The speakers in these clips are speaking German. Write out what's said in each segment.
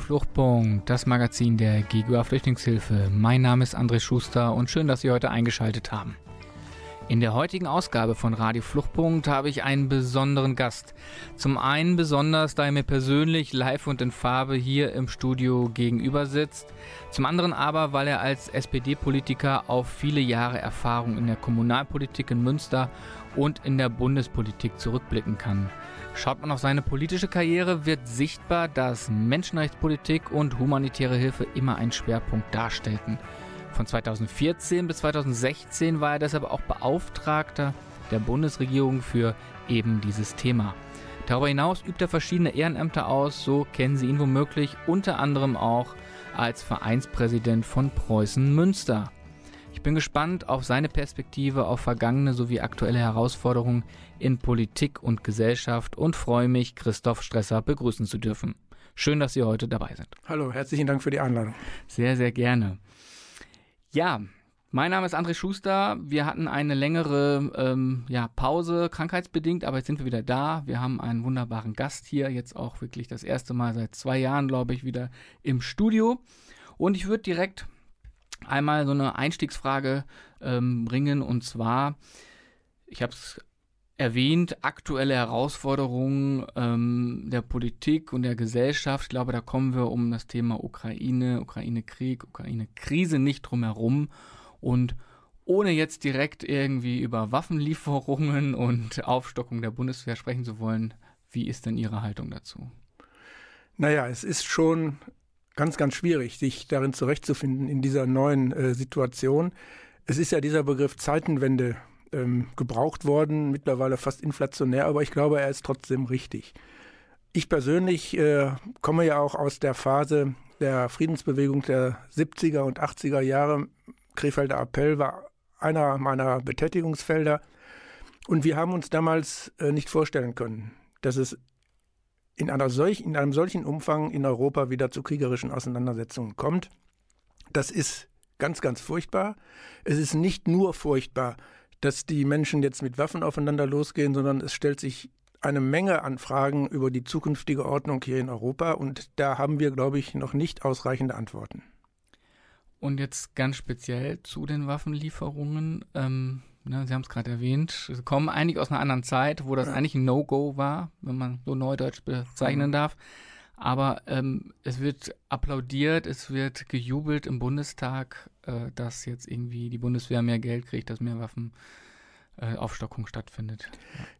Fluchtpunkt, das Magazin der GGUA Flüchtlingshilfe. Mein Name ist André Schuster und schön, dass Sie heute eingeschaltet haben. In der heutigen Ausgabe von Radio Fluchtpunkt habe ich einen besonderen Gast. Zum einen besonders, da er mir persönlich live und in Farbe hier im Studio gegenüber sitzt. Zum anderen aber, weil er als SPD-Politiker auf viele Jahre Erfahrung in der Kommunalpolitik in Münster und in der Bundespolitik zurückblicken kann. Schaut man auf seine politische Karriere, wird sichtbar, dass Menschenrechtspolitik und humanitäre Hilfe immer einen Schwerpunkt darstellten. Von 2014 bis 2016 war er deshalb auch Beauftragter der Bundesregierung für eben dieses Thema. Darüber hinaus übt er verschiedene Ehrenämter aus, so kennen Sie ihn womöglich unter anderem auch als Vereinspräsident von Preußen Münster. Ich bin gespannt auf seine Perspektive auf vergangene sowie aktuelle Herausforderungen in Politik und Gesellschaft und freue mich, Christoph Stresser begrüßen zu dürfen. Schön, dass Sie heute dabei sind. Hallo, herzlichen Dank für die Einladung. Sehr, sehr gerne. Ja, mein Name ist André Schuster. Wir hatten eine längere ähm, ja, Pause, krankheitsbedingt, aber jetzt sind wir wieder da. Wir haben einen wunderbaren Gast hier, jetzt auch wirklich das erste Mal seit zwei Jahren, glaube ich, wieder im Studio. Und ich würde direkt einmal so eine Einstiegsfrage ähm, bringen, und zwar, ich habe es erwähnt, aktuelle Herausforderungen ähm, der Politik und der Gesellschaft. Ich glaube, da kommen wir um das Thema Ukraine, Ukraine-Krieg, Ukraine-Krise nicht drum herum. Und ohne jetzt direkt irgendwie über Waffenlieferungen und Aufstockung der Bundeswehr sprechen zu wollen, wie ist denn Ihre Haltung dazu? Naja, es ist schon ganz, ganz schwierig, sich darin zurechtzufinden in dieser neuen äh, Situation. Es ist ja dieser Begriff Zeitenwende ähm, gebraucht worden, mittlerweile fast inflationär, aber ich glaube, er ist trotzdem richtig. Ich persönlich äh, komme ja auch aus der Phase der Friedensbewegung der 70er und 80er Jahre. Krefelder Appell war einer meiner Betätigungsfelder. Und wir haben uns damals äh, nicht vorstellen können, dass es in, einer solch, in einem solchen Umfang in Europa wieder zu kriegerischen Auseinandersetzungen kommt. Das ist ganz, ganz furchtbar. Es ist nicht nur furchtbar, dass die Menschen jetzt mit Waffen aufeinander losgehen, sondern es stellt sich eine Menge an Fragen über die zukünftige Ordnung hier in Europa und da haben wir, glaube ich, noch nicht ausreichende Antworten. Und jetzt ganz speziell zu den Waffenlieferungen. Ähm, ne, Sie haben es gerade erwähnt, sie kommen eigentlich aus einer anderen Zeit, wo das ja. eigentlich ein No-Go war, wenn man so neudeutsch bezeichnen mhm. darf. Aber ähm, es wird applaudiert, es wird gejubelt im Bundestag, äh, dass jetzt irgendwie die Bundeswehr mehr Geld kriegt, dass mehr Waffenaufstockung äh, stattfindet.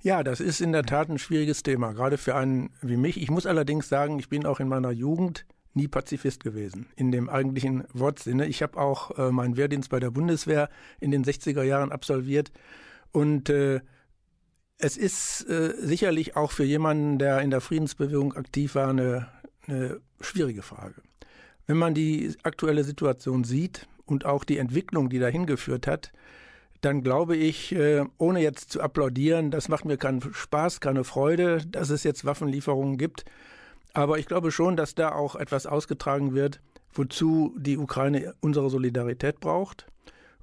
Ja. das ist in der Tat ein schwieriges Thema, gerade für einen wie mich. Ich muss allerdings sagen, ich bin auch in meiner Jugend nie Pazifist gewesen, in dem eigentlichen Wortsinne. Ich habe auch äh, meinen Wehrdienst bei der Bundeswehr in den 60er Jahren absolviert und äh, es ist äh, sicherlich auch für jemanden, der in der Friedensbewegung aktiv war, eine, eine schwierige Frage. Wenn man die aktuelle Situation sieht und auch die Entwicklung, die dahin geführt hat, dann glaube ich, äh, ohne jetzt zu applaudieren, das macht mir keinen Spaß, keine Freude, dass es jetzt Waffenlieferungen gibt. Aber ich glaube schon, dass da auch etwas ausgetragen wird, wozu die Ukraine unsere Solidarität braucht.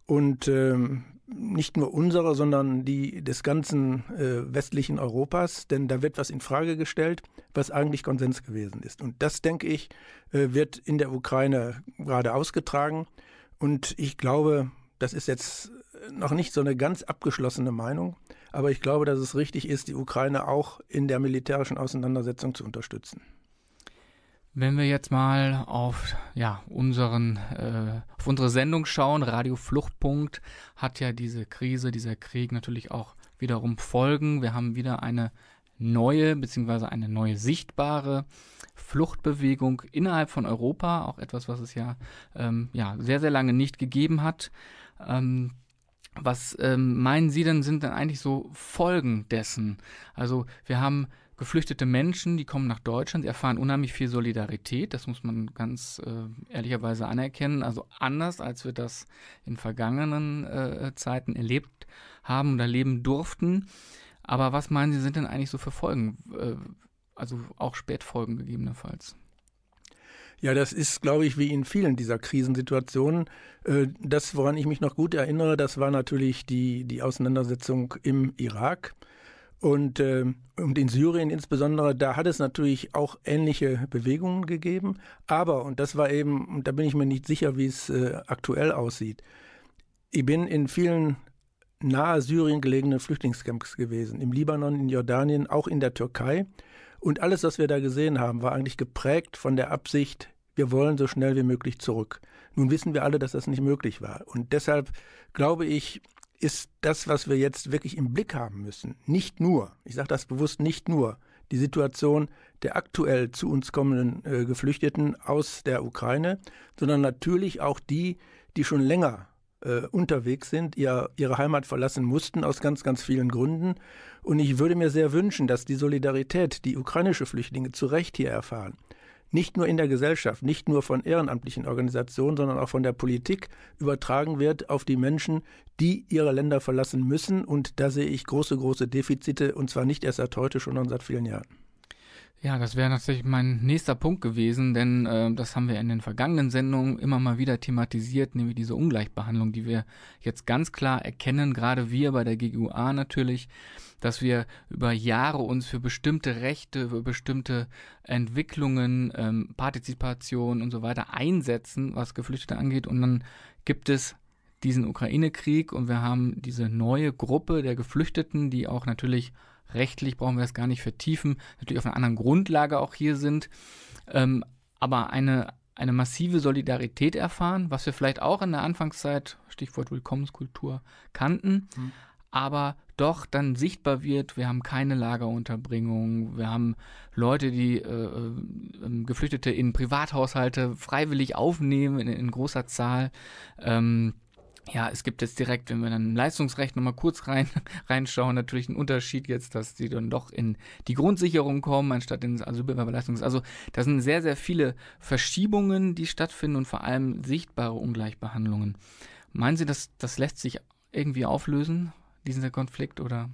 Und ähm, nicht nur unsere, sondern die des ganzen äh, westlichen Europas, denn da wird was in Frage gestellt, was eigentlich Konsens gewesen ist. Und das, denke ich, äh, wird in der Ukraine gerade ausgetragen. Und ich glaube, das ist jetzt noch nicht so eine ganz abgeschlossene Meinung, aber ich glaube, dass es richtig ist, die Ukraine auch in der militärischen Auseinandersetzung zu unterstützen. Wenn wir jetzt mal auf ja, unseren, äh, auf unsere Sendung schauen, Radio Fluchtpunkt hat ja diese Krise, dieser Krieg natürlich auch wiederum Folgen. Wir haben wieder eine neue beziehungsweise eine neue sichtbare Fluchtbewegung innerhalb von Europa, auch etwas, was es ja, ähm, ja sehr, sehr lange nicht gegeben hat. Ähm, Was ähm, meinen Sie denn sind dann eigentlich so Folgen dessen? Also wir haben geflüchtete Menschen, die kommen nach Deutschland, sie erfahren unheimlich viel Solidarität, das muss man ganz äh, ehrlicherweise anerkennen, also anders, als wir das in vergangenen äh, Zeiten erlebt haben oder leben durften. Aber was meinen Sie, sind denn eigentlich so für Folgen? Äh, also auch Spätfolgen gegebenenfalls? Ja, das ist, glaube ich, wie in vielen dieser Krisensituationen. Äh, das, woran ich mich noch gut erinnere, das war natürlich die, die Auseinandersetzung im Irak. Und, äh, und in Syrien insbesondere, da hat es natürlich auch ähnliche Bewegungen gegeben. Aber, und das war eben, und da bin ich mir nicht sicher, wie es äh, aktuell aussieht, ich bin in vielen nahe Syrien gelegenen Flüchtlingscamps gewesen, im Libanon, in Jordanien, auch in der Türkei. Und alles, was wir da gesehen haben, war eigentlich geprägt von der Absicht, wir wollen so schnell wie möglich zurück. Nun wissen wir alle, dass das nicht möglich war. Und deshalb glaube ich, ist das, was wir jetzt wirklich im Blick haben müssen, nicht nur, ich sage das bewusst nicht nur, die Situation der aktuell zu uns kommenden äh, Geflüchteten aus der Ukraine, sondern natürlich auch die, die schon länger äh, unterwegs sind, ihr, ihre Heimat verlassen mussten aus ganz, ganz vielen Gründen. Und ich würde mir sehr wünschen, dass die Solidarität, die ukrainische Flüchtlinge zu Recht hier erfahren, nicht nur in der Gesellschaft, nicht nur von ehrenamtlichen Organisationen, sondern auch von der Politik übertragen wird auf die Menschen, die ihre Länder verlassen müssen. Und da sehe ich große, große Defizite, und zwar nicht erst seit heute, sondern seit vielen Jahren. Ja, das wäre natürlich mein nächster Punkt gewesen, denn äh, das haben wir in den vergangenen Sendungen immer mal wieder thematisiert, nämlich diese Ungleichbehandlung, die wir jetzt ganz klar erkennen, gerade wir bei der GUA natürlich, dass wir über Jahre uns für bestimmte Rechte, für bestimmte Entwicklungen, ähm, Partizipation und so weiter einsetzen, was Geflüchtete angeht. Und dann gibt es diesen Ukraine-Krieg und wir haben diese neue Gruppe der Geflüchteten, die auch natürlich Rechtlich brauchen wir es gar nicht vertiefen, natürlich auf einer anderen Grundlage auch hier sind, ähm, aber eine, eine massive Solidarität erfahren, was wir vielleicht auch in der Anfangszeit, Stichwort Willkommenskultur, kannten, mhm. aber doch dann sichtbar wird, wir haben keine Lagerunterbringung, wir haben Leute, die äh, äh, Geflüchtete in Privathaushalte freiwillig aufnehmen in, in großer Zahl. Ähm, ja, es gibt jetzt direkt, wenn wir dann im Leistungsrecht nochmal kurz rein, reinschauen, natürlich einen Unterschied jetzt, dass die dann doch in die Grundsicherung kommen, anstatt in das Asylbewerberleistungs. Also da sind sehr, sehr viele Verschiebungen, die stattfinden und vor allem sichtbare Ungleichbehandlungen. Meinen Sie, dass das lässt sich irgendwie auflösen, dieser Konflikt, oder?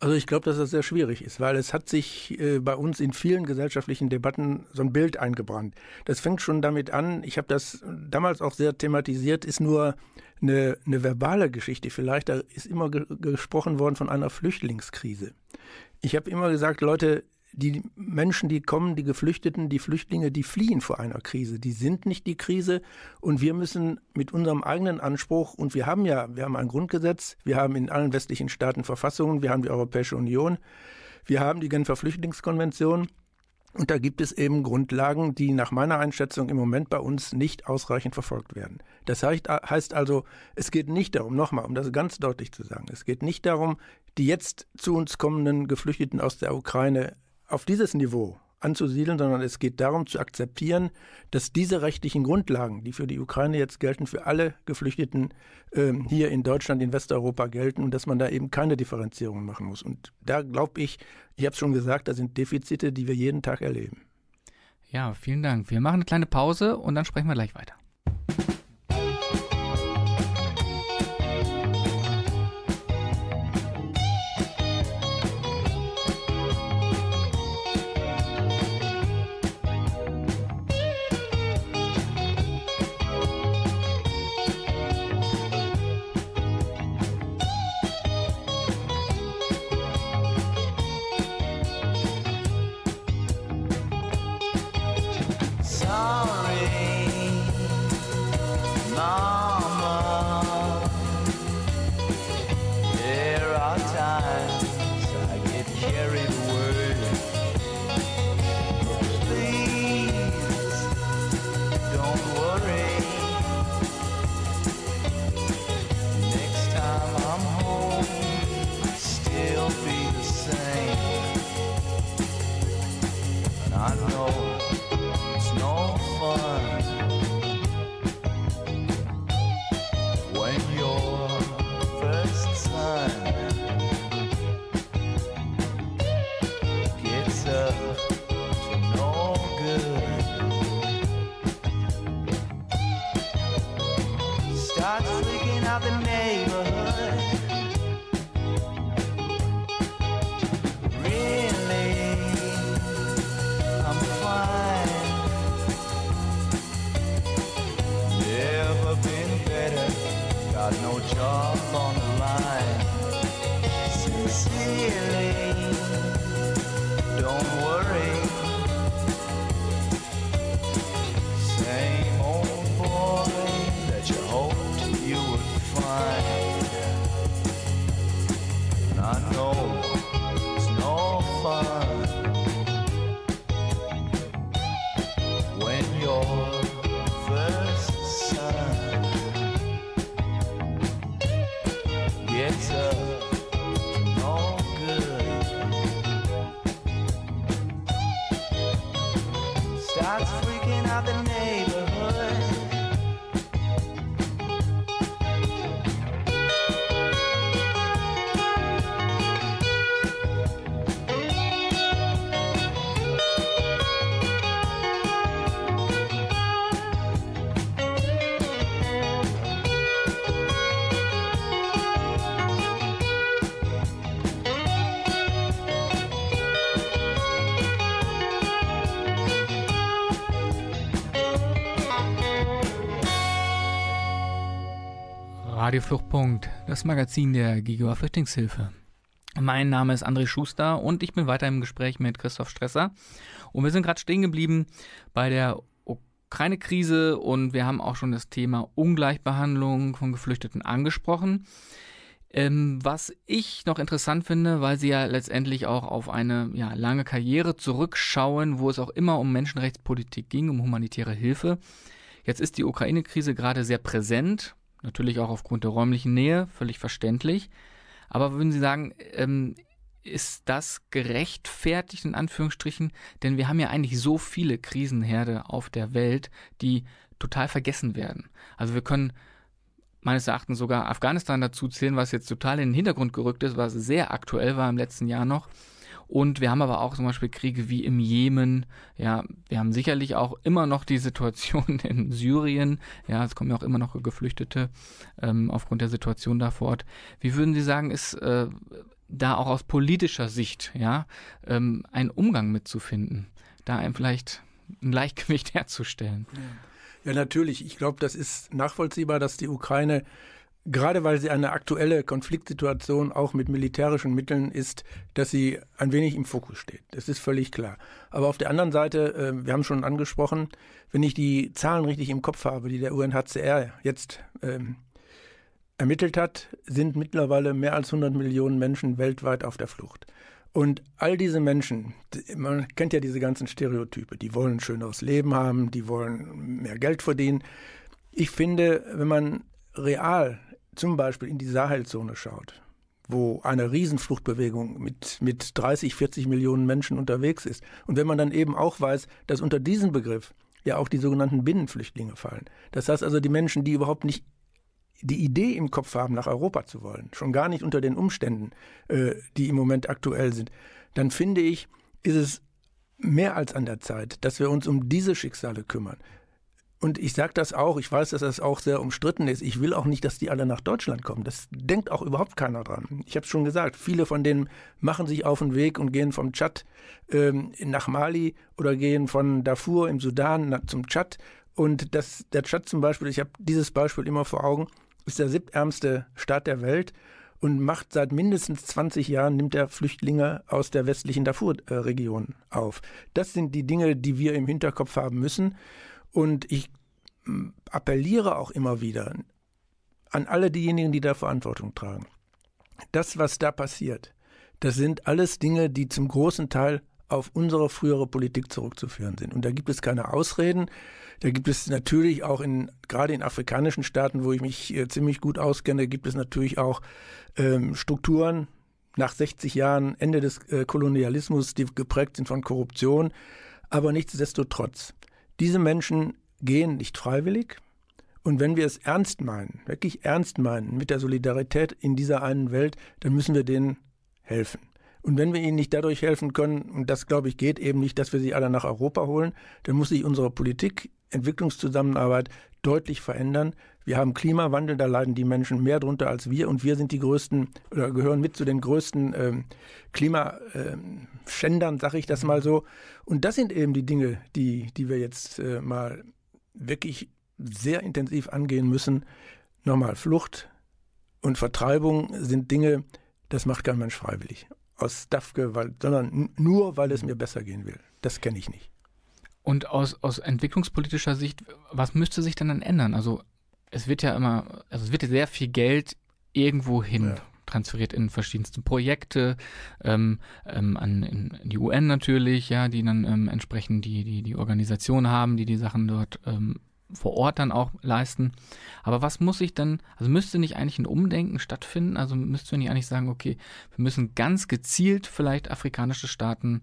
Also ich glaube, dass das sehr schwierig ist, weil es hat sich äh, bei uns in vielen gesellschaftlichen Debatten so ein Bild eingebrannt. Das fängt schon damit an, ich habe das damals auch sehr thematisiert, ist nur eine, eine verbale Geschichte vielleicht. Da ist immer ge gesprochen worden von einer Flüchtlingskrise. Ich habe immer gesagt, Leute, die Menschen, die kommen, die Geflüchteten, die Flüchtlinge, die fliehen vor einer Krise. Die sind nicht die Krise und wir müssen mit unserem eigenen Anspruch, und wir haben ja, wir haben ein Grundgesetz, wir haben in allen westlichen Staaten Verfassungen, wir haben die Europäische Union, wir haben die Genfer Flüchtlingskonvention und da gibt es eben Grundlagen, die nach meiner Einschätzung im Moment bei uns nicht ausreichend verfolgt werden. Das heißt also, es geht nicht darum, nochmal, um das ganz deutlich zu sagen, es geht nicht darum, die jetzt zu uns kommenden Geflüchteten aus der Ukraine auf dieses Niveau anzusiedeln, sondern es geht darum zu akzeptieren, dass diese rechtlichen Grundlagen, die für die Ukraine jetzt gelten, für alle Geflüchteten äh, hier in Deutschland, in Westeuropa gelten und dass man da eben keine Differenzierung machen muss. Und da glaube ich, ich habe es schon gesagt, da sind Defizite, die wir jeden Tag erleben. Ja, vielen Dank. Wir machen eine kleine Pause und dann sprechen wir gleich weiter. Radio Fluchtpunkt, das Magazin der Giga Flüchtlingshilfe. Mein Name ist André Schuster und ich bin weiter im Gespräch mit Christoph Stresser. Und wir sind gerade stehen geblieben bei der Ukraine-Krise und wir haben auch schon das Thema Ungleichbehandlung von Geflüchteten angesprochen. Ähm, was ich noch interessant finde, weil sie ja letztendlich auch auf eine ja, lange Karriere zurückschauen, wo es auch immer um Menschenrechtspolitik ging, um humanitäre Hilfe. Jetzt ist die Ukraine-Krise gerade sehr präsent Natürlich auch aufgrund der räumlichen Nähe, völlig verständlich. Aber würden Sie sagen, ähm, ist das gerechtfertigt in Anführungsstrichen? Denn wir haben ja eigentlich so viele Krisenherde auf der Welt, die total vergessen werden. Also wir können meines Erachtens sogar Afghanistan dazu zählen, was jetzt total in den Hintergrund gerückt ist, was sehr aktuell war im letzten Jahr noch. Und wir haben aber auch zum Beispiel Kriege wie im Jemen. Ja, wir haben sicherlich auch immer noch die Situation in Syrien. Ja, es kommen ja auch immer noch Geflüchtete ähm, aufgrund der Situation da fort. Wie würden Sie sagen, ist äh, da auch aus politischer Sicht ja ähm, ein Umgang mitzufinden, da einem vielleicht ein Gleichgewicht herzustellen? Ja natürlich. Ich glaube, das ist nachvollziehbar, dass die Ukraine gerade weil sie eine aktuelle Konfliktsituation auch mit militärischen Mitteln ist, dass sie ein wenig im Fokus steht. Das ist völlig klar. Aber auf der anderen Seite, äh, wir haben schon angesprochen, wenn ich die Zahlen richtig im Kopf habe, die der UNHCR jetzt ähm, ermittelt hat, sind mittlerweile mehr als 100 Millionen Menschen weltweit auf der Flucht. Und all diese Menschen, man kennt ja diese ganzen Stereotype, die wollen ein schöneres Leben haben, die wollen mehr Geld verdienen. Ich finde, wenn man real zum Beispiel in die Sahelzone schaut, wo eine Riesenfluchtbewegung mit, mit 30, 40 Millionen Menschen unterwegs ist, und wenn man dann eben auch weiß, dass unter diesen Begriff ja auch die sogenannten Binnenflüchtlinge fallen. Das heißt also die Menschen, die überhaupt nicht die Idee im Kopf haben, nach Europa zu wollen, schon gar nicht unter den Umständen, äh, die im Moment aktuell sind, dann finde ich, ist es mehr als an der Zeit, dass wir uns um diese Schicksale kümmern. Und ich sage das auch, ich weiß, dass das auch sehr umstritten ist. Ich will auch nicht, dass die alle nach Deutschland kommen. Das denkt auch überhaupt keiner dran. Ich habe es schon gesagt, viele von denen machen sich auf den Weg und gehen vom Tschad ähm, nach Mali oder gehen von Darfur im Sudan nach, zum Tschad. Und das, der Tschad zum Beispiel, ich habe dieses Beispiel immer vor Augen, ist der siebtärmste Staat der Welt und macht seit mindestens 20 Jahren, nimmt er Flüchtlinge aus der westlichen Darfur-Region auf. Das sind die Dinge, die wir im Hinterkopf haben müssen. Und ich hm, appelliere auch immer wieder an alle diejenigen, die da Verantwortung tragen. Das, was da passiert, das sind alles Dinge, die zum großen Teil auf unsere frühere Politik zurückzuführen sind. Und da gibt es keine Ausreden. Da gibt es natürlich auch in, gerade in afrikanischen Staaten, wo ich mich äh, ziemlich gut auskenne, gibt es natürlich auch ähm, Strukturen nach 60 Jahren Ende des äh, Kolonialismus, die geprägt sind von Korruption. Aber nichtsdestotrotz, diese Menschen gehen nicht freiwillig. Und wenn wir es ernst meinen, wirklich ernst meinen mit der Solidarität in dieser einen Welt, dann müssen wir denen helfen. Und wenn wir ihnen nicht dadurch helfen können, und das glaube ich geht eben nicht, dass wir sie alle nach Europa holen, dann muss sich unsere Politik, Entwicklungszusammenarbeit deutlich verändern. Wir haben Klimawandel, da leiden die Menschen mehr drunter als wir und wir sind die größten oder gehören mit zu den größten ähm, Klimaschändern, sage ich das mal so. Und das sind eben die Dinge, die, die wir jetzt äh, mal wirklich sehr intensiv angehen müssen. Nochmal, Flucht und Vertreibung sind Dinge, das macht kein Mensch freiwillig. Aus Dafke, sondern nur, weil es mir besser gehen will. Das kenne ich nicht. Und aus, aus entwicklungspolitischer Sicht, was müsste sich denn dann ändern? Also es wird ja immer, also es wird ja sehr viel Geld irgendwo hin ja. transferiert in verschiedenste Projekte, ähm, ähm, an in die UN natürlich, ja, die dann ähm, entsprechend die, die, die Organisation haben, die die Sachen dort ähm, vor Ort dann auch leisten. Aber was muss ich dann, also müsste nicht eigentlich ein Umdenken stattfinden? Also müsste wir nicht eigentlich sagen, okay, wir müssen ganz gezielt vielleicht afrikanische Staaten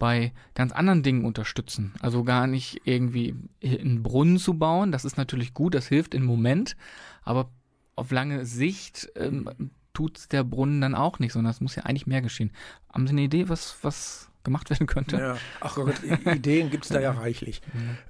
bei ganz anderen Dingen unterstützen. Also gar nicht irgendwie einen Brunnen zu bauen, das ist natürlich gut, das hilft im Moment, aber auf lange Sicht ähm, tut der Brunnen dann auch nicht, sondern es muss ja eigentlich mehr geschehen. Haben Sie eine Idee, was, was gemacht werden könnte. Ja, ach Gott, Ideen gibt es da ja reichlich.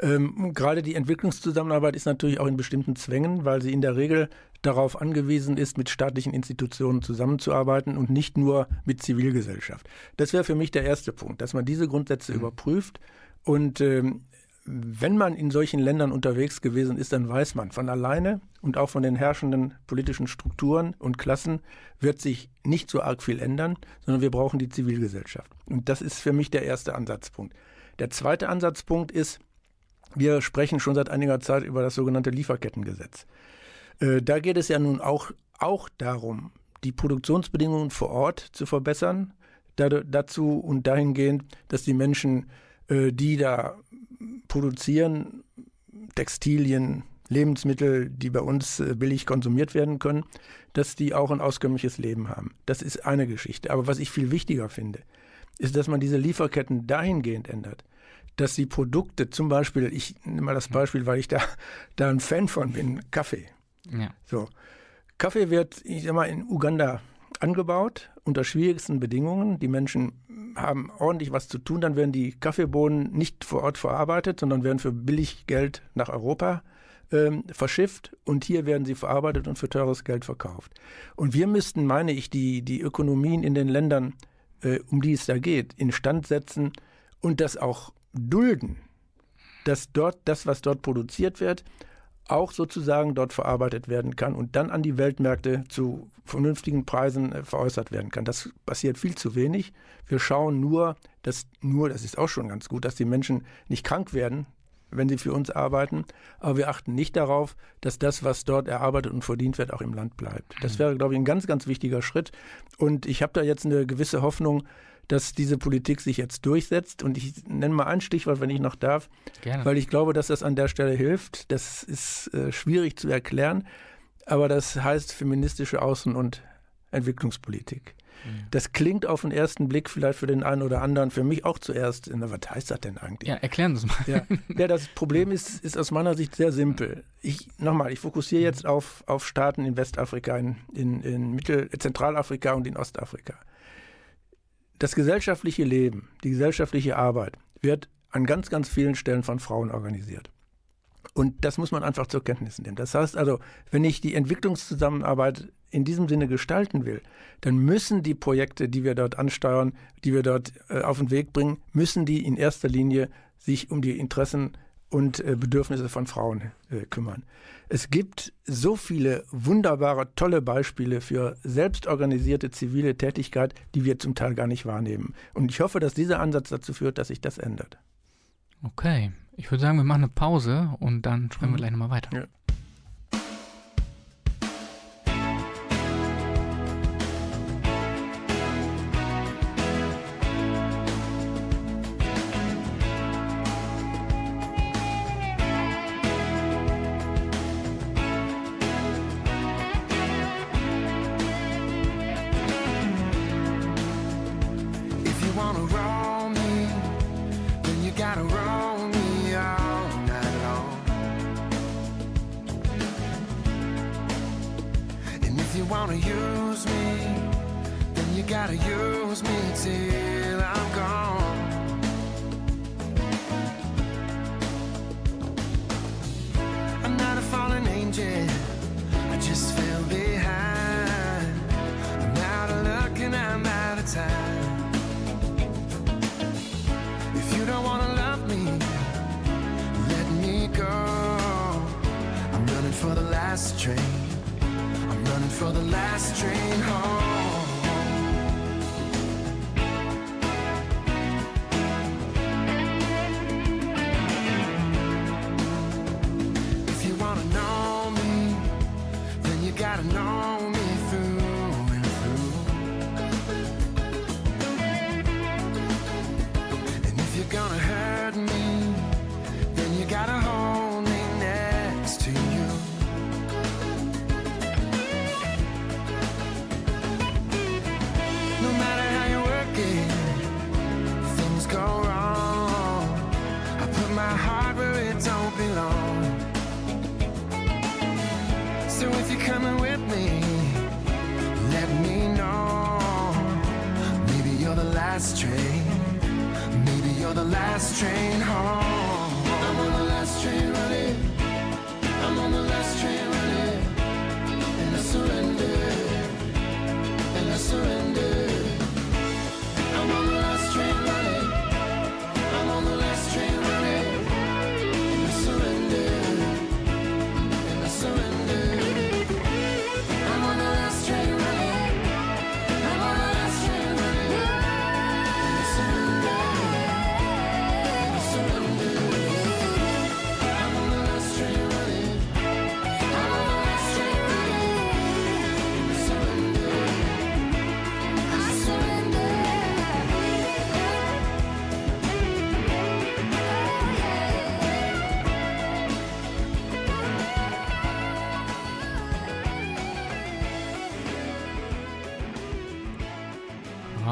Ähm, gerade die Entwicklungszusammenarbeit ist natürlich auch in bestimmten Zwängen, weil sie in der Regel darauf angewiesen ist, mit staatlichen Institutionen zusammenzuarbeiten und nicht nur mit Zivilgesellschaft. Das wäre für mich der erste Punkt, dass man diese Grundsätze mhm. überprüft und ähm, wenn man in solchen Ländern unterwegs gewesen ist, dann weiß man von alleine und auch von den herrschenden politischen Strukturen und Klassen wird sich nicht so arg viel ändern, sondern wir brauchen die Zivilgesellschaft. Und das ist für mich der erste Ansatzpunkt. Der zweite Ansatzpunkt ist, wir sprechen schon seit einiger Zeit über das sogenannte Lieferkettengesetz. Äh, da geht es ja nun auch, auch darum, die Produktionsbedingungen vor Ort zu verbessern, dazu und dahingehend, dass die Menschen, äh, die da produzieren Textilien, Lebensmittel, die bei uns äh, billig konsumiert werden können, dass die auch ein auskömmliches Leben haben. Das ist eine Geschichte. Aber was ich viel wichtiger finde, ist, dass man diese Lieferketten dahingehend ändert, dass die Produkte, zum Beispiel, ich nehme mal das Beispiel, weil ich da, da ein Fan von bin, Kaffee. Ja. So. Kaffee wird, ich sag mal, in Uganda angebaut unter schwierigsten Bedingungen. Die Menschen haben ordentlich was zu tun. Dann werden die Kaffeebohnen nicht vor Ort verarbeitet, sondern werden für billig Geld nach Europa ähm, verschifft und hier werden sie verarbeitet und für teures Geld verkauft. Und wir müssten, meine ich, die, die Ökonomien in den Ländern, äh, um die es da geht, instand setzen und das auch dulden, dass dort das, was dort produziert wird, auch sozusagen dort verarbeitet werden kann und dann an die Weltmärkte zu vernünftigen Preisen äh, veräußert werden kann. Das passiert viel zu wenig. Wir schauen nur, dass nur, das ist auch schon ganz gut, dass die Menschen nicht krank werden, wenn sie für uns arbeiten, aber wir achten nicht darauf, dass das, was dort erarbeitet und verdient wird, auch im Land bleibt. Das wäre, glaube ich, ein ganz, ganz wichtiger Schritt. Und ich habe da jetzt eine gewisse Hoffnung, dass diese Politik sich jetzt durchsetzt. Und ich nenne mal ein Stichwort, wenn ich noch darf, Gerne. weil ich glaube, dass das an der Stelle hilft. Das ist äh, schwierig zu erklären, aber das heißt feministische Außen- und Entwicklungspolitik. Mhm. Das klingt auf den ersten Blick vielleicht für den einen oder anderen, für mich auch zuerst, na, was heißt das denn eigentlich? Ja, erklären Sie es mal. Ja. ja, das Problem ist, ist aus meiner Sicht sehr simpel. Ich, nochmal, ich fokussiere jetzt auf, auf Staaten in Westafrika, in, in, in Mittel-, Zentralafrika und in Ostafrika. Das gesellschaftliche Leben, die gesellschaftliche Arbeit wird an ganz, ganz vielen Stellen von Frauen organisiert. Und das muss man einfach zur Kenntnis nehmen. Das heißt also, wenn ich die Entwicklungszusammenarbeit in diesem Sinne gestalten will, dann müssen die Projekte, die wir dort ansteuern, die wir dort äh, auf den Weg bringen, müssen die in erster Linie sich um die Interessen und äh, Bedürfnisse von Frauen äh, kümmern. Es gibt so viele wunderbare, tolle Beispiele für selbstorganisierte zivile Tätigkeit, die wir zum Teil gar nicht wahrnehmen. Und ich hoffe, dass dieser Ansatz dazu führt, dass sich das ändert. Okay, ich würde sagen, wir machen eine Pause und dann sprechen wir mhm. gleich nochmal weiter. Ja. Train. Maybe you're the last train home. I'm on the last train running. I'm on the last train running. And I surrender. And I surrender.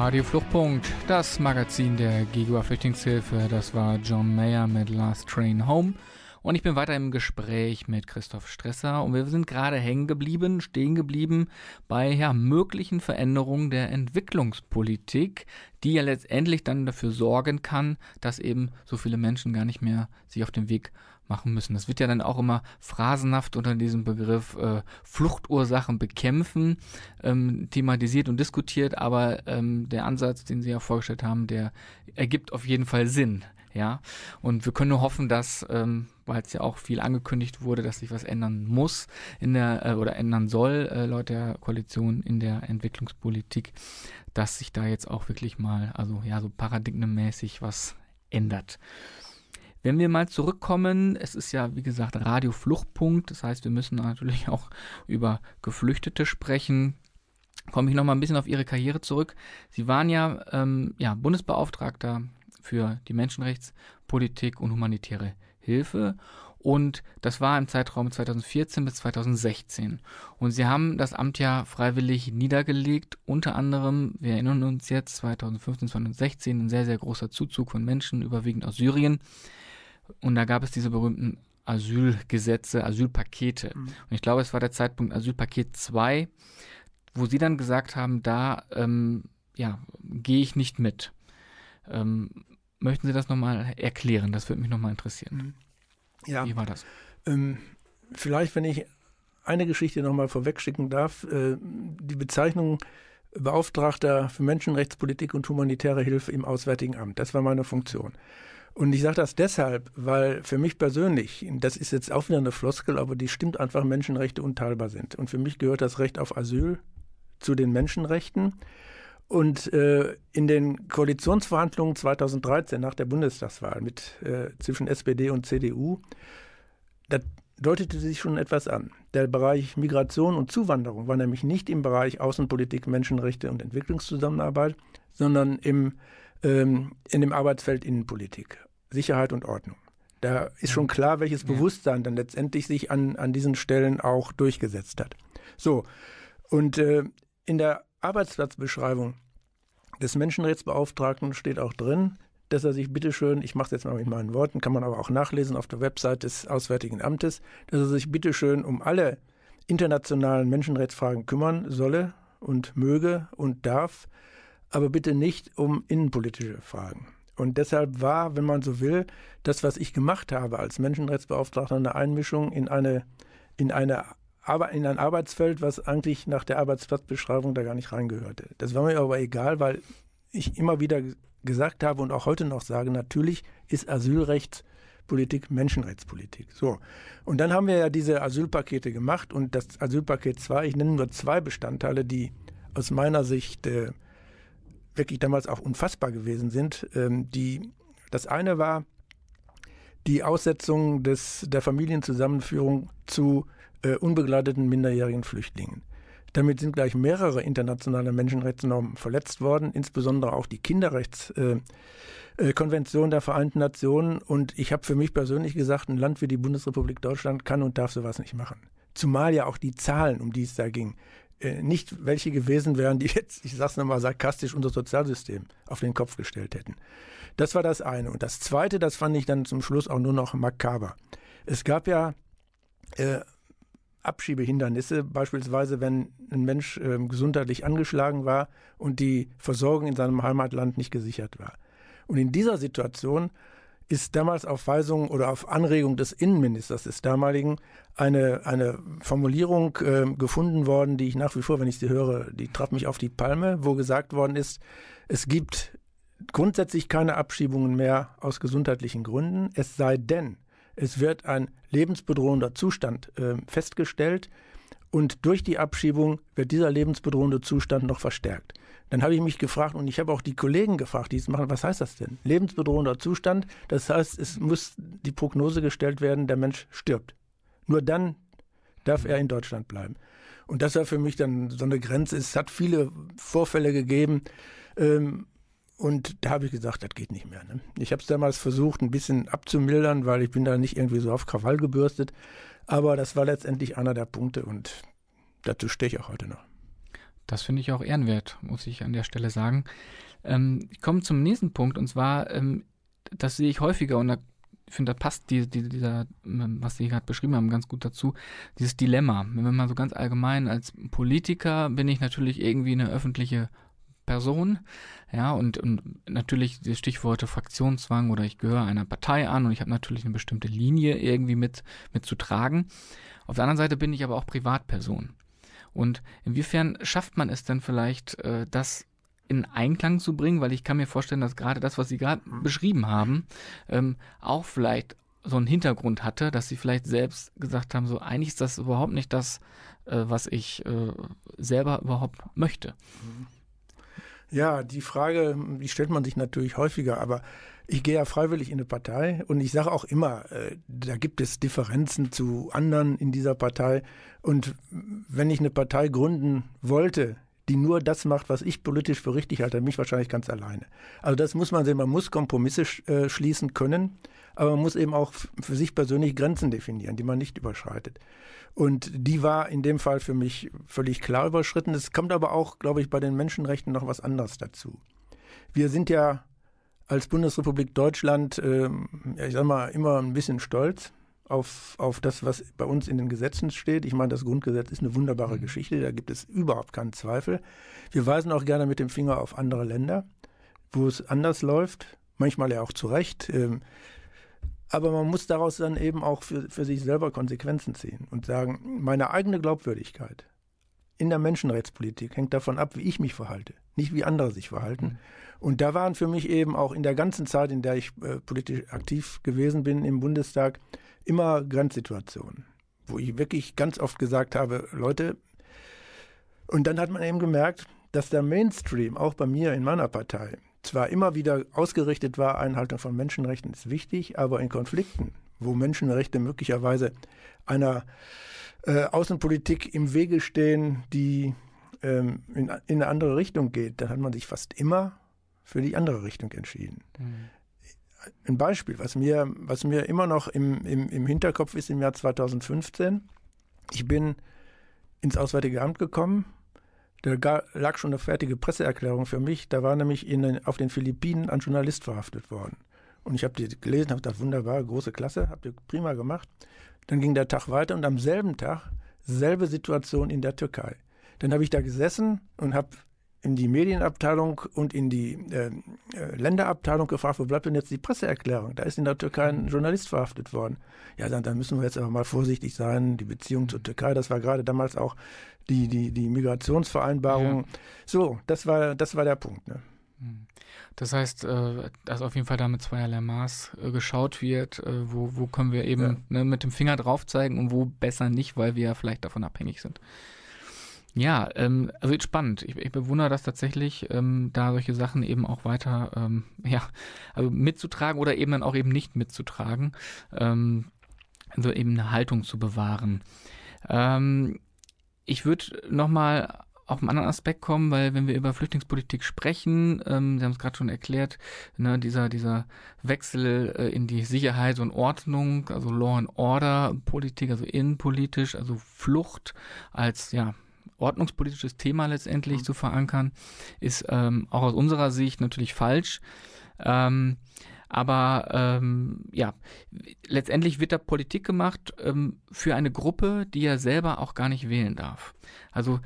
Radio Fluchtpunkt, das Magazin der Gigua Flüchtlingshilfe. Das war John Mayer mit Last Train Home. Und ich bin weiter im Gespräch mit Christoph Stresser und wir sind gerade hängen geblieben, stehen geblieben bei ja, möglichen Veränderungen der Entwicklungspolitik, die ja letztendlich dann dafür sorgen kann, dass eben so viele Menschen gar nicht mehr sich auf den Weg machen müssen. Das wird ja dann auch immer phrasenhaft unter diesem Begriff äh, Fluchtursachen bekämpfen ähm, thematisiert und diskutiert, aber ähm, der Ansatz, den Sie ja vorgestellt haben, der ergibt auf jeden Fall Sinn. Ja, und wir können nur hoffen, dass, ähm, weil es ja auch viel angekündigt wurde, dass sich was ändern muss in der äh, oder ändern soll, äh, laut der Koalition in der Entwicklungspolitik, dass sich da jetzt auch wirklich mal, also ja, so paradigmenmäßig was ändert. Wenn wir mal zurückkommen, es ist ja wie gesagt Radio Fluchtpunkt, das heißt, wir müssen natürlich auch über Geflüchtete sprechen. Komme ich noch mal ein bisschen auf Ihre Karriere zurück. Sie waren ja, ähm, ja Bundesbeauftragter für die Menschenrechtspolitik und humanitäre Hilfe. Und das war im Zeitraum 2014 bis 2016. Und sie haben das Amt ja freiwillig niedergelegt. Unter anderem, wir erinnern uns jetzt, 2015, 2016, ein sehr, sehr großer Zuzug von Menschen, überwiegend aus Syrien. Und da gab es diese berühmten Asylgesetze, Asylpakete. Mhm. Und ich glaube, es war der Zeitpunkt Asylpaket 2, wo sie dann gesagt haben, da ähm, ja, gehe ich nicht mit. Ähm, möchten Sie das nochmal erklären? Das würde mich nochmal interessieren. Ja. Wie war das? Ähm, vielleicht, wenn ich eine Geschichte nochmal vorwegschicken darf, äh, die Bezeichnung Beauftragter für Menschenrechtspolitik und humanitäre Hilfe im Auswärtigen Amt, das war meine Funktion. Und ich sage das deshalb, weil für mich persönlich, das ist jetzt auch wieder eine Floskel, aber die stimmt einfach, Menschenrechte unteilbar sind. Und für mich gehört das Recht auf Asyl zu den Menschenrechten. Und äh, in den Koalitionsverhandlungen 2013 nach der Bundestagswahl mit, äh, zwischen SPD und CDU, da deutete sich schon etwas an. Der Bereich Migration und Zuwanderung war nämlich nicht im Bereich Außenpolitik, Menschenrechte und Entwicklungszusammenarbeit, sondern im, ähm, in dem Arbeitsfeld Innenpolitik, Sicherheit und Ordnung. Da ist schon klar, welches Bewusstsein dann letztendlich sich an, an diesen Stellen auch durchgesetzt hat. So, und äh, in der Arbeitsplatzbeschreibung des Menschenrechtsbeauftragten steht auch drin, dass er sich bitteschön, ich mache es jetzt mal mit meinen Worten, kann man aber auch nachlesen auf der Website des Auswärtigen Amtes, dass er sich bitteschön um alle internationalen Menschenrechtsfragen kümmern solle und möge und darf, aber bitte nicht um innenpolitische Fragen. Und deshalb war, wenn man so will, das, was ich gemacht habe als Menschenrechtsbeauftragter, eine Einmischung in eine, in eine in ein Arbeitsfeld, was eigentlich nach der Arbeitsplatzbeschreibung da gar nicht reingehörte. Das war mir aber egal, weil ich immer wieder gesagt habe und auch heute noch sage, natürlich ist Asylrechtspolitik Menschenrechtspolitik. So. Und dann haben wir ja diese Asylpakete gemacht und das Asylpaket 2, ich nenne nur zwei Bestandteile, die aus meiner Sicht äh, wirklich damals auch unfassbar gewesen sind. Ähm, die, das eine war die Aussetzung des, der Familienzusammenführung zu äh, unbegleiteten minderjährigen Flüchtlingen. Damit sind gleich mehrere internationale Menschenrechtsnormen verletzt worden, insbesondere auch die Kinderrechtskonvention äh, der Vereinten Nationen. Und ich habe für mich persönlich gesagt, ein Land wie die Bundesrepublik Deutschland kann und darf sowas nicht machen. Zumal ja auch die Zahlen, um die es da ging, äh, nicht welche gewesen wären, die jetzt, ich sage es nochmal sarkastisch, unser Sozialsystem auf den Kopf gestellt hätten. Das war das eine. Und das zweite, das fand ich dann zum Schluss auch nur noch makaber. Es gab ja äh, Abschiebehindernisse, beispielsweise wenn ein Mensch äh, gesundheitlich angeschlagen war und die Versorgung in seinem Heimatland nicht gesichert war. Und in dieser Situation ist damals auf Weisung oder auf Anregung des Innenministers des damaligen eine, eine Formulierung äh, gefunden worden, die ich nach wie vor, wenn ich sie höre, die traf mich auf die Palme, wo gesagt worden ist, es gibt grundsätzlich keine Abschiebungen mehr aus gesundheitlichen Gründen, es sei denn, es wird ein lebensbedrohender Zustand äh, festgestellt und durch die Abschiebung wird dieser lebensbedrohende Zustand noch verstärkt. Dann habe ich mich gefragt und ich habe auch die Kollegen gefragt, die es machen, was heißt das denn? Lebensbedrohender Zustand, das heißt, es muss die Prognose gestellt werden, der Mensch stirbt. Nur dann darf er in Deutschland bleiben. Und das war für mich dann so eine Grenze. Es hat viele Vorfälle gegeben, ähm, und da habe ich gesagt, das geht nicht mehr. Ne? Ich habe es damals versucht, ein bisschen abzumildern, weil ich bin da nicht irgendwie so auf Krawall gebürstet. Aber das war letztendlich einer der Punkte und dazu stehe ich auch heute noch. Das finde ich auch ehrenwert, muss ich an der Stelle sagen. Ähm, ich komme zum nächsten Punkt und zwar, ähm, das sehe ich häufiger und da finde, da passt die, die, dieser, ähm, was Sie gerade beschrieben haben, ganz gut dazu, dieses Dilemma. Wenn man mal so ganz allgemein als Politiker bin ich natürlich irgendwie eine öffentliche Person. Ja, und, und natürlich die Stichworte Fraktionszwang oder ich gehöre einer Partei an und ich habe natürlich eine bestimmte Linie irgendwie mit, mit zu tragen. Auf der anderen Seite bin ich aber auch Privatperson. Und inwiefern schafft man es denn vielleicht, äh, das in Einklang zu bringen? Weil ich kann mir vorstellen, dass gerade das, was Sie gerade beschrieben haben, ähm, auch vielleicht so einen Hintergrund hatte, dass Sie vielleicht selbst gesagt haben, so eigentlich ist das überhaupt nicht das, äh, was ich äh, selber überhaupt möchte. Mhm. Ja, die Frage, die stellt man sich natürlich häufiger, aber ich gehe ja freiwillig in eine Partei und ich sage auch immer, da gibt es Differenzen zu anderen in dieser Partei. Und wenn ich eine Partei gründen wollte, die nur das macht, was ich politisch für richtig halte, mich wahrscheinlich ganz alleine. Also das muss man sehen, man muss Kompromisse äh, schließen können, aber man muss eben auch für sich persönlich Grenzen definieren, die man nicht überschreitet. Und die war in dem Fall für mich völlig klar überschritten. Es kommt aber auch, glaube ich, bei den Menschenrechten noch was anderes dazu. Wir sind ja als Bundesrepublik Deutschland, äh, ich sag mal, immer ein bisschen stolz auf, auf das, was bei uns in den Gesetzen steht. Ich meine, das Grundgesetz ist eine wunderbare mhm. Geschichte, da gibt es überhaupt keinen Zweifel. Wir weisen auch gerne mit dem Finger auf andere Länder, wo es anders läuft, manchmal ja auch zu Recht. Ähm, aber man muss daraus dann eben auch für, für sich selber Konsequenzen ziehen und sagen, meine eigene Glaubwürdigkeit in der Menschenrechtspolitik hängt davon ab, wie ich mich verhalte, nicht wie andere sich verhalten. Mhm. Und da waren für mich eben auch in der ganzen Zeit, in der ich äh, politisch aktiv gewesen bin im Bundestag, immer Grenzsituationen, wo ich wirklich ganz oft gesagt habe, Leute, und dann hat man eben gemerkt, dass der Mainstream, auch bei mir in meiner Partei, zwar immer wieder ausgerichtet war, Einhaltung von Menschenrechten ist wichtig, aber in Konflikten, wo Menschenrechte möglicherweise einer äh, Außenpolitik im Wege stehen, die ähm, in, in, eine andere Richtung geht, dann hat man sich fast immer für die andere Richtung entschieden. Mhm. Ein Beispiel, was mir, was mir immer noch im, im, im Hinterkopf ist im Jahr 2015. Ich bin ins Auswärtige Amt gekommen da lag schon eine fertige Presseerklärung für mich. Da war nämlich in, auf den Philippinen ein Journalist verhaftet worden. Und ich habe die gelesen, habe gedacht, wunderbar, große Klasse, habt ihr prima gemacht. Dann ging der Tag weiter und am selben Tag selbe Situation in der Türkei. Dann habe ich da gesessen und habe in die Medienabteilung und in die äh, äh, Länderabteilung gefragt, wo bleibt denn jetzt die Presseerklärung? Da ist in der Türkei ein Journalist verhaftet worden. Ja, dann, dann müssen wir jetzt aber mal vorsichtig sein. Die Beziehung zur Türkei, das war gerade damals auch die, die, die Migrationsvereinbarung. Ja. So, das war, das war der Punkt. Ne? Hm. Das heißt, äh, dass auf jeden Fall da mit zweierlei Maß äh, geschaut wird, äh, wo, wo können wir eben ja. ne, mit dem Finger drauf zeigen und wo besser nicht, weil wir ja vielleicht davon abhängig sind. Ja, ähm, also spannend. Ich, ich, bewundere das tatsächlich, ähm, da solche Sachen eben auch weiter, ähm, ja, also mitzutragen oder eben dann auch eben nicht mitzutragen, ähm, also eben eine Haltung zu bewahren. Ähm, ich würde nochmal auf einen anderen Aspekt kommen, weil wenn wir über Flüchtlingspolitik sprechen, ähm, Sie haben es gerade schon erklärt, ne, dieser, dieser Wechsel äh, in die Sicherheit und Ordnung, also Law and Order Politik, also innenpolitisch, also Flucht als ja ordnungspolitisches Thema letztendlich mhm. zu verankern, ist ähm, auch aus unserer Sicht natürlich falsch. Ähm, Aber ähm, ja, letztendlich wird da Politik gemacht ähm, für eine Gruppe, die er selber auch gar nicht wählen darf. Also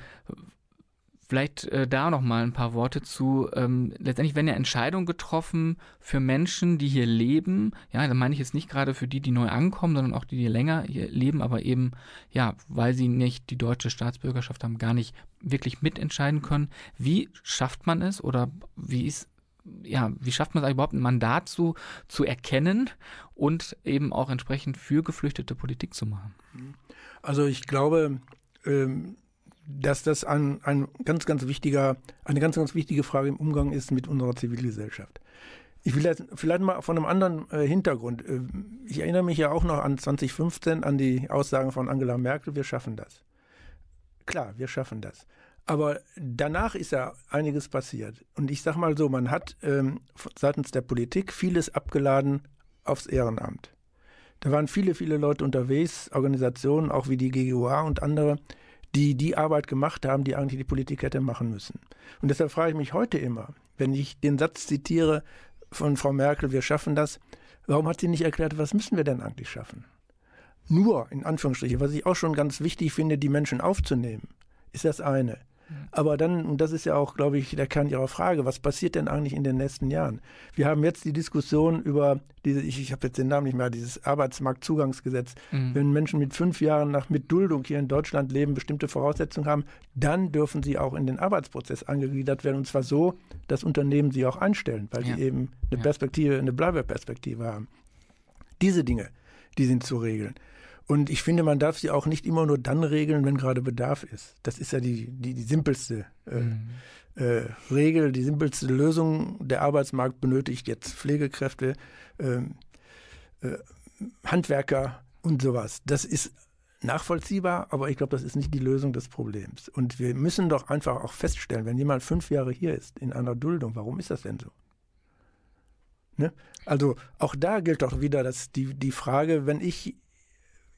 Vielleicht äh, da noch mal ein paar Worte zu. Ähm, letztendlich werden ja Entscheidungen getroffen für Menschen, die hier leben. Ja, da meine ich jetzt nicht gerade für die, die neu ankommen, sondern auch die, die länger hier leben, aber eben, ja, weil sie nicht die deutsche Staatsbürgerschaft haben, gar nicht wirklich mitentscheiden können. Wie schafft man es oder wie ist ja, wie schafft man es überhaupt, ein Mandat zu, zu erkennen und eben auch entsprechend für Geflüchtete Politik zu machen? Also ich glaube, ähm, dass das ein, ein ganz, ganz wichtiger, eine ganz, ganz wichtige Frage im Umgang ist mit unserer Zivilgesellschaft. Ich will jetzt vielleicht mal von einem anderen äh, Hintergrund. Äh, ich erinnere mich ja auch noch an 2015 an die Aussagen von Angela Merkel, wir schaffen das. Klar, wir schaffen das. Aber danach ist ja einiges passiert. Und ich sage mal so, man hat ähm, seitens der Politik vieles abgeladen aufs Ehrenamt. Da waren viele, viele Leute unterwegs, Organisationen, auch wie die GGUA und andere, die die Arbeit gemacht haben, die eigentlich die Politik hätte machen müssen. Und deshalb frage ich mich heute immer, wenn ich den Satz zitiere von Frau Merkel, wir schaffen das, warum hat sie nicht erklärt, was müssen wir denn eigentlich schaffen? Nur, in Anführungsstrichen, was ich auch schon ganz wichtig finde, die Menschen aufzunehmen, ist das eine. Aber dann, und das ist ja auch, glaube ich, der Kern Ihrer Frage, was passiert denn eigentlich in den nächsten Jahren? Wir haben jetzt die Diskussion über diese, ich, ich habe jetzt den Namen nicht mehr, dieses Arbeitsmarktzugangsgesetz. Mhm. Wenn Menschen mit fünf Jahren nach mit Duldung hier in Deutschland leben, bestimmte Voraussetzungen haben, dann dürfen sie auch in den Arbeitsprozess angegliedert werden. Und zwar so, dass Unternehmen sie auch einstellen, weil ja. sie eben eine ja. Perspektive, eine Bleibeperspektive haben. Diese Dinge, die sind zu regeln. Und ich finde, man darf sie auch nicht immer nur dann regeln, wenn gerade Bedarf ist. Das ist ja die, die, die simpelste äh, mhm. äh, Regel, die simpelste Lösung. Der Arbeitsmarkt benötigt jetzt Pflegekräfte, äh, äh, Handwerker und sowas. Das ist nachvollziehbar, aber ich glaube, das ist nicht die Lösung des Problems. Und wir müssen doch einfach auch feststellen, wenn jemand fünf Jahre hier ist in einer Duldung, warum ist das denn so? Ne? Also auch da gilt doch wieder dass die, die Frage, wenn ich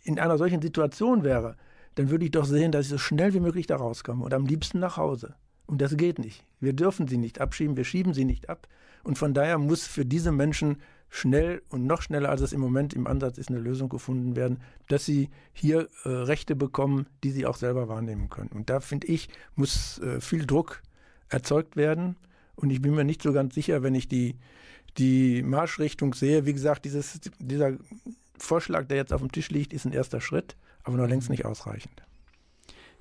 in einer solchen Situation wäre, dann würde ich doch sehen, dass ich so schnell wie möglich da rauskomme und am liebsten nach Hause. Und das geht nicht. Wir dürfen sie nicht abschieben, wir schieben sie nicht ab. Und von daher muss für diese Menschen schnell und noch schneller, als es im Moment im Ansatz ist, eine Lösung gefunden werden, dass sie hier äh, Rechte bekommen, die sie auch selber wahrnehmen können. Und da finde ich, muss äh, viel Druck erzeugt werden. Und ich bin mir nicht so ganz sicher, wenn ich die, die Marschrichtung sehe. Wie gesagt, dieses, dieser Vorschlag, der jetzt auf dem Tisch liegt, ist ein erster Schritt, aber noch längst nicht ausreichend.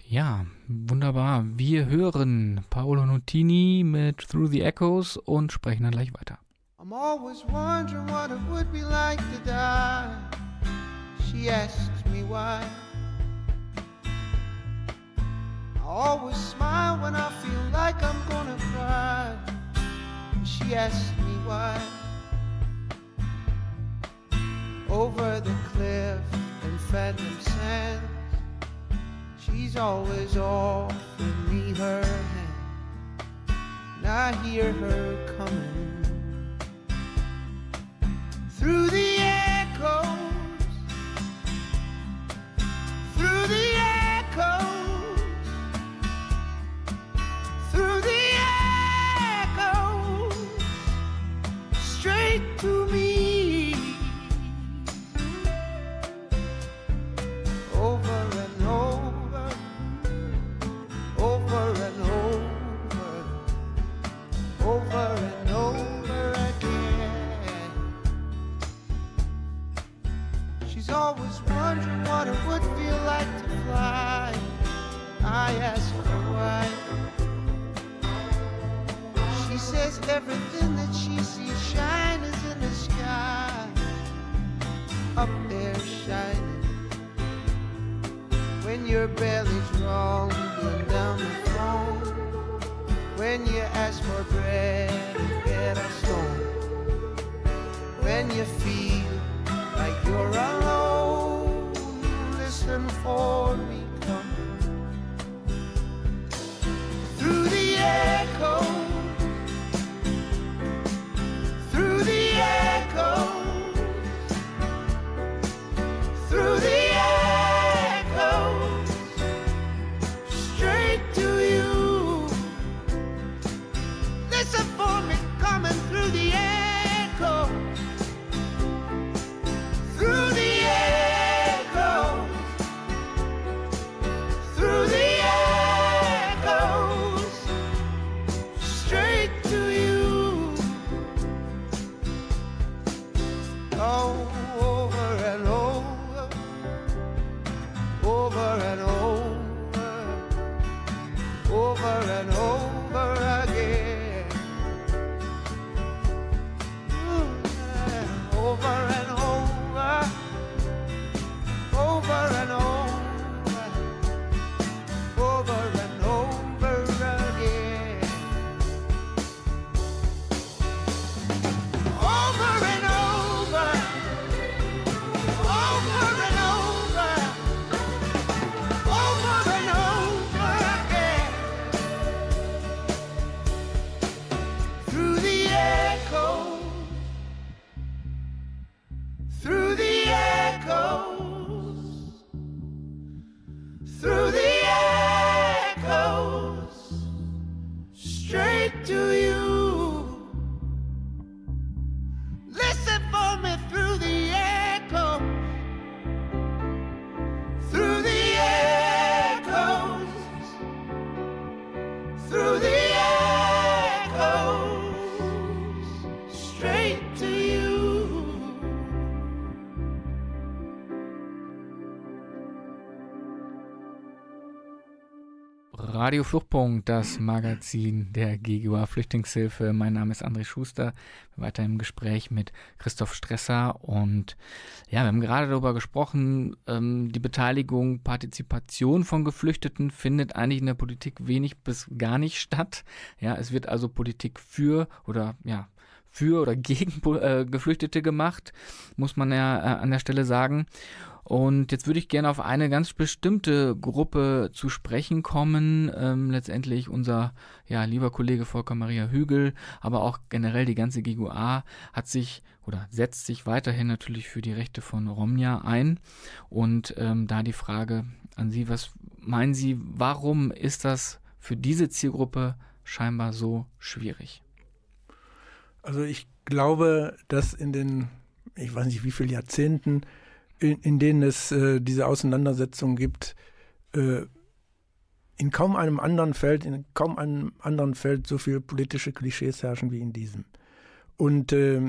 Ja, wunderbar. Wir hören Paolo Nutini mit Through the Echoes und sprechen dann gleich weiter. I'm always wondering what it would be like to die. She asks me why. I always smile when I feel like I'm gonna cry. She asks me why. Over the cliff in phantom sands. She's always offering me her hand, and I hear her coming. Through the echoes, through the echoes, through the I ask her why. She says everything that she sees shines in the sky. Up there shining. When your belly's rumbling down the phone. When you ask for bread get a stone. When you feel like you're alone. Listen for right to you. Radio Fluchtpunkt, das Magazin der GGUA Flüchtlingshilfe. Mein Name ist André Schuster. Weiter im Gespräch mit Christoph Stresser. Und ja, wir haben gerade darüber gesprochen, ähm, die Beteiligung, Partizipation von Geflüchteten findet eigentlich in der Politik wenig bis gar nicht statt. Ja, es wird also Politik für oder ja, für oder gegen äh, Geflüchtete gemacht, muss man ja äh, an der Stelle sagen. Und jetzt würde ich gerne auf eine ganz bestimmte Gruppe zu sprechen kommen. Ähm, letztendlich unser ja, lieber Kollege Volker Maria Hügel, aber auch generell die ganze GUA hat sich oder setzt sich weiterhin natürlich für die Rechte von Romnia ein. Und ähm, da die Frage an Sie, was meinen Sie, warum ist das für diese Zielgruppe scheinbar so schwierig? Also ich glaube, dass in den, ich weiß nicht wie viele Jahrzehnten, in, in denen es äh, diese Auseinandersetzung gibt, äh, in kaum einem anderen Feld, in kaum einem anderen Feld so viele politische Klischees herrschen wie in diesem. Und äh,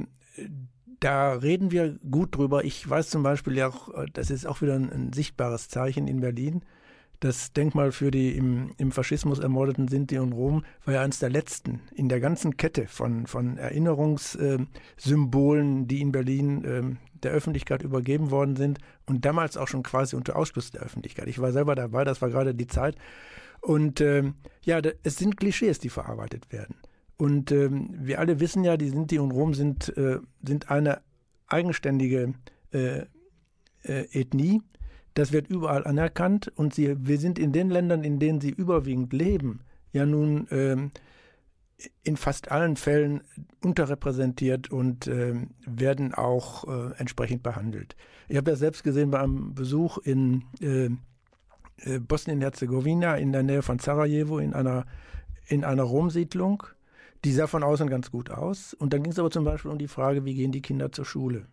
da reden wir gut drüber. Ich weiß zum Beispiel ja auch, äh, das ist auch wieder ein, ein sichtbares Zeichen in Berlin. Das Denkmal für die im, im Faschismus ermordeten Sinti und Rom war ja eines der letzten in der ganzen Kette von, von Erinnerungssymbolen, äh, die in Berlin äh, der Öffentlichkeit übergeben worden sind und damals auch schon quasi unter Ausschluss der Öffentlichkeit. Ich war selber dabei, das war gerade die Zeit. Und ähm, ja, es sind Klischees, die verarbeitet werden. Und ähm, wir alle wissen ja, die Sinti und Rom sind, äh, sind eine eigenständige äh, äh, Ethnie. Das wird überall anerkannt und sie, wir sind in den Ländern, in denen sie überwiegend leben, ja nun ähm, in fast allen Fällen unterrepräsentiert und äh, werden auch äh, entsprechend behandelt. Ich habe das selbst gesehen bei einem Besuch in äh, äh Bosnien-Herzegowina in der Nähe von Sarajevo in einer, in einer Romsiedlung. Die sah von außen ganz gut aus. Und dann ging es aber zum Beispiel um die Frage, wie gehen die Kinder zur Schule?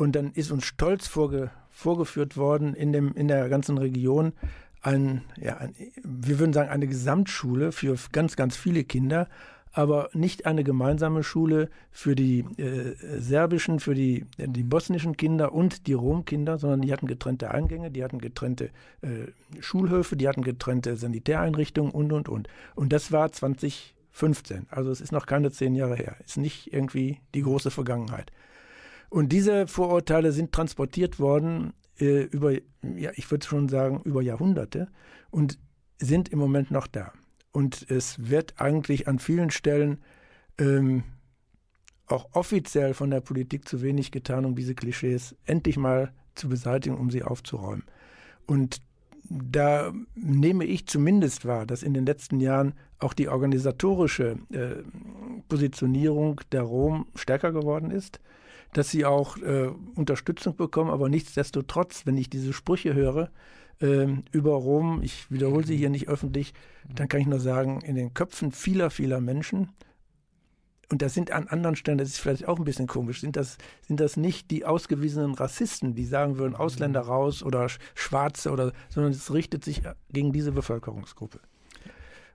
Und dann ist uns stolz vorge, vorgeführt worden in, dem, in der ganzen Region, ein, ja, ein, wir würden sagen, eine Gesamtschule für ganz, ganz viele Kinder, aber nicht eine gemeinsame Schule für die äh, serbischen, für die, die bosnischen Kinder und die Romkinder, sondern die hatten getrennte Eingänge, die hatten getrennte äh, Schulhöfe, die hatten getrennte Sanitäreinrichtungen und, und, und. Und das war 2015, also es ist noch keine zehn Jahre her, ist nicht irgendwie die große Vergangenheit. Und diese Vorurteile sind transportiert worden äh, über, ja, ich würde schon sagen, über Jahrhunderte und sind im Moment noch da. Und es wird eigentlich an vielen Stellen ähm, auch offiziell von der Politik zu wenig getan, um diese Klischees endlich mal zu beseitigen, um sie aufzuräumen. Und da nehme ich zumindest wahr, dass in den letzten Jahren auch die organisatorische äh, Positionierung der Rom stärker geworden ist dass sie auch äh, Unterstützung bekommen, aber nichtsdestotrotz, wenn ich diese Sprüche höre äh, über Rom, ich wiederhole sie hier nicht öffentlich, dann kann ich nur sagen, in den Köpfen vieler, vieler Menschen, und das sind an anderen Stellen, das ist vielleicht auch ein bisschen komisch, sind das, sind das nicht die ausgewiesenen Rassisten, die sagen würden, Ausländer raus oder Schwarze oder, sondern es richtet sich gegen diese Bevölkerungsgruppe.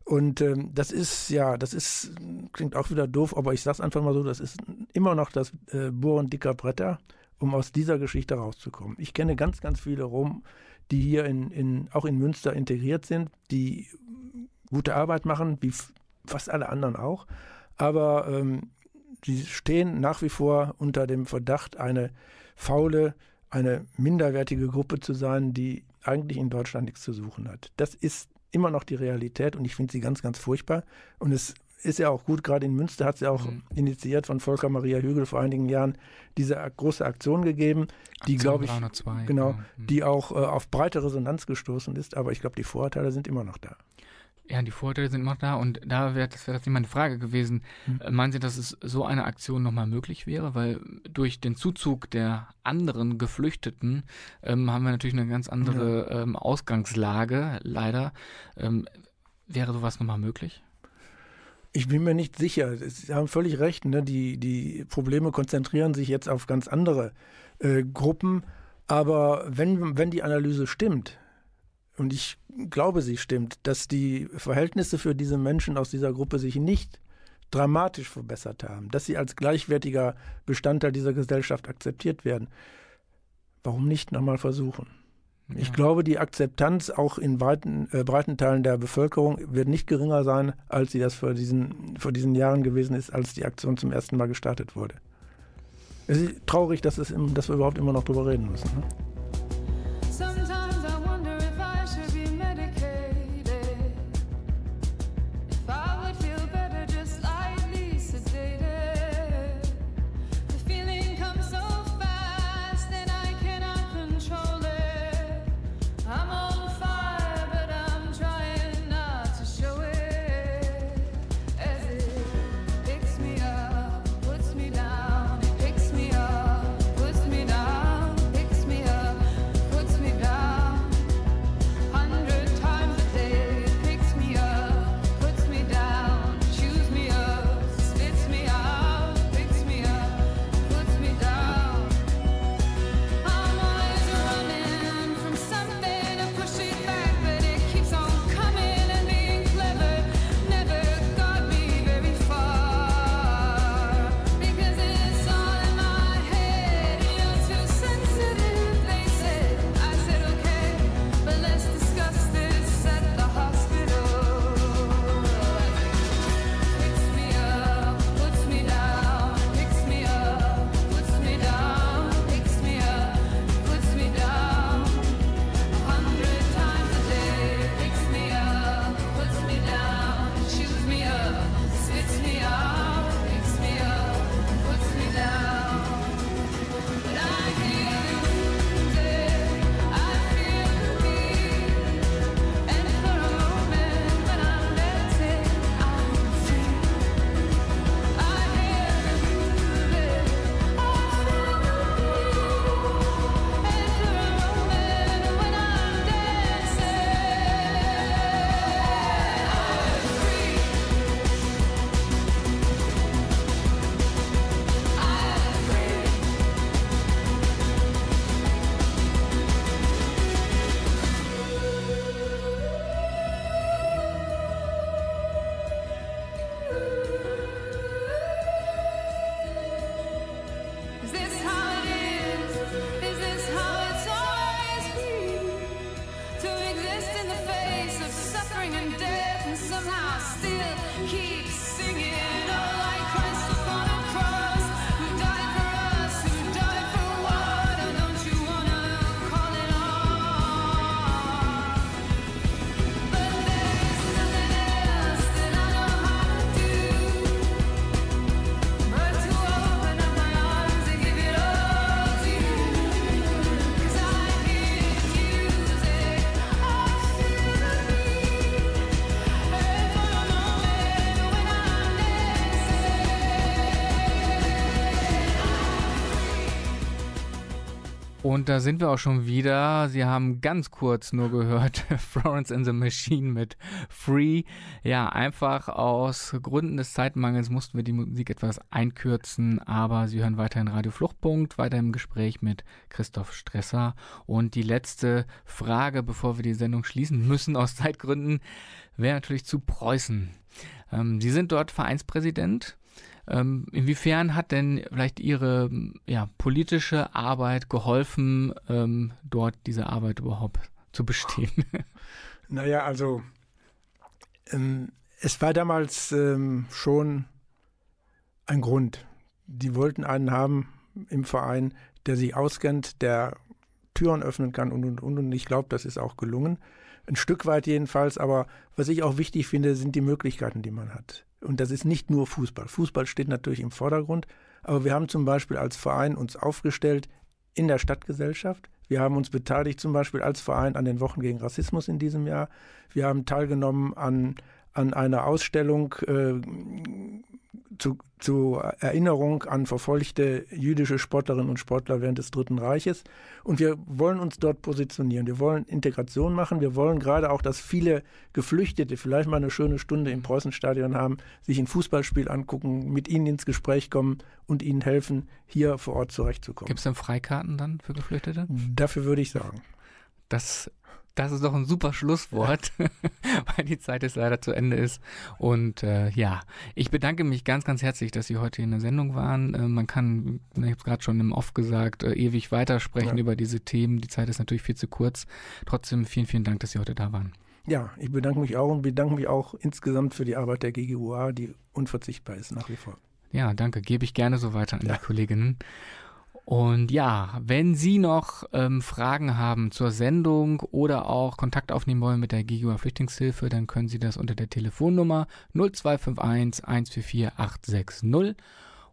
Und ähm, das ist, ja, das ist, klingt auch wieder doof, aber ich sage es einfach mal so, das ist immer noch das äh, Bohren dicker Bretter, um aus dieser Geschichte rauszukommen. Ich kenne ganz, ganz viele Rom, die hier in, in, auch in Münster integriert sind, die gute Arbeit machen, wie fast alle anderen auch. Aber ähm, die stehen nach wie vor unter dem Verdacht, eine faule, eine minderwertige Gruppe zu sein, die eigentlich in Deutschland nichts zu suchen hat. Das ist immer noch die Realität und ich finde sie ganz, ganz furchtbar. Und es ist ja auch gut, gerade in Münster hat es ja auch mhm. initiiert von Volker Maria Hügel vor einigen Jahren diese große Aktion gegeben, die, glaube ich, 302, genau, ja. Mhm. die auch äh, auf breite Resonanz gestoßen ist. Aber ich glaube, die Vorurteile sind immer noch da. Ja, die Vorteile sind noch da und da wäre das wäre meine Frage gewesen. Hm. Meinen Sie, dass es so eine Aktion nochmal möglich wäre? Weil durch den Zuzug der anderen Geflüchteten ähm, haben wir natürlich eine ganz andere ja. ähm, Ausgangslage, leider. Ähm, wäre sowas nochmal möglich? Ich bin mir nicht sicher. Sie haben völlig recht. Ne? Die, die Probleme konzentrieren sich jetzt auf ganz andere äh, Gruppen. Aber wenn, wenn die Analyse stimmt, und ich glaube, sie stimmt, dass die Verhältnisse für diese Menschen aus dieser Gruppe sich nicht dramatisch verbessert haben, dass sie als gleichwertiger Bestandteil dieser Gesellschaft akzeptiert werden. Warum nicht nochmal versuchen? Ja. Ich glaube, die Akzeptanz auch in weiten, äh, breiten Teilen der Bevölkerung wird nicht geringer sein, als sie das vor diesen, vor diesen Jahren gewesen ist, als die Aktion zum ersten Mal gestartet wurde. Es ist traurig, dass, es, dass wir überhaupt immer noch darüber reden müssen. Ne? Und da sind wir auch schon wieder. Sie haben ganz kurz nur gehört Florence in the Machine mit Free. Ja, einfach aus Gründen des Zeitmangels mussten wir die Musik etwas einkürzen, aber Sie hören weiterhin Radio Fluchtpunkt, weiter im Gespräch mit Christoph Stresser. Und die letzte Frage, bevor wir die Sendung schließen müssen aus Zeitgründen, wäre natürlich zu Preußen. Ähm, Sie sind dort Vereinspräsident. Ähm, inwiefern hat denn vielleicht Ihre ja, politische Arbeit geholfen, ähm, dort diese Arbeit überhaupt zu bestehen? Naja, also ähm, es war damals ähm, schon ein Grund. Die wollten einen haben im Verein, der sich auskennt, der Türen öffnen kann und und und. Und ich glaube, das ist auch gelungen. Ein Stück weit jedenfalls. Aber was ich auch wichtig finde, sind die Möglichkeiten, die man hat. Und das ist nicht nur Fußball. Fußball steht natürlich im Vordergrund, aber wir haben zum Beispiel als Verein uns aufgestellt in der Stadtgesellschaft. Wir haben uns beteiligt zum Beispiel als Verein an den Wochen gegen Rassismus in diesem Jahr. Wir haben teilgenommen an, an einer Ausstellung äh, zu, zu Erinnerung an verfolgte jüdische Sportlerinnen und Sportler während des Dritten Reiches. Und wir wollen uns dort positionieren. Wir wollen Integration machen. Wir wollen gerade auch, dass viele Geflüchtete vielleicht mal eine schöne Stunde im Preußenstadion haben, sich ein Fußballspiel angucken, mit ihnen ins Gespräch kommen und ihnen helfen, hier vor Ort zurechtzukommen. Gibt es denn Freikarten dann für Geflüchtete? Dafür würde ich sagen. Das Das ist doch ein super Schlusswort, weil die Zeit jetzt leider zu Ende ist. Und äh, ja, ich bedanke mich ganz, ganz herzlich, dass Sie heute in der Sendung waren. Äh, man kann, ich habe es gerade schon im Off gesagt, äh, ewig weitersprechen ja. über diese Themen. Die Zeit ist natürlich viel zu kurz. Trotzdem vielen, vielen Dank, dass Sie heute da waren. Ja, ich bedanke mich auch und bedanke mich auch insgesamt für die Arbeit der GGUA, die unverzichtbar ist nach wie vor. Ja, danke. Gebe ich gerne so weiter an ja. die Kolleginnen. Und ja, wenn Sie noch ähm, Fragen haben zur Sendung oder auch Kontakt aufnehmen wollen mit der GGUA Flüchtlingshilfe, dann können Sie das unter der Telefonnummer 0251 144 860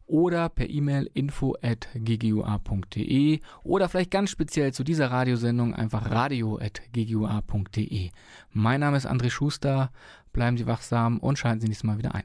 oder per E-Mail info at ggua.de oder vielleicht ganz speziell zu dieser Radiosendung einfach radio at ggua.de. Mein Name ist André Schuster, bleiben Sie wachsam und schalten Sie nächstes Mal wieder ein.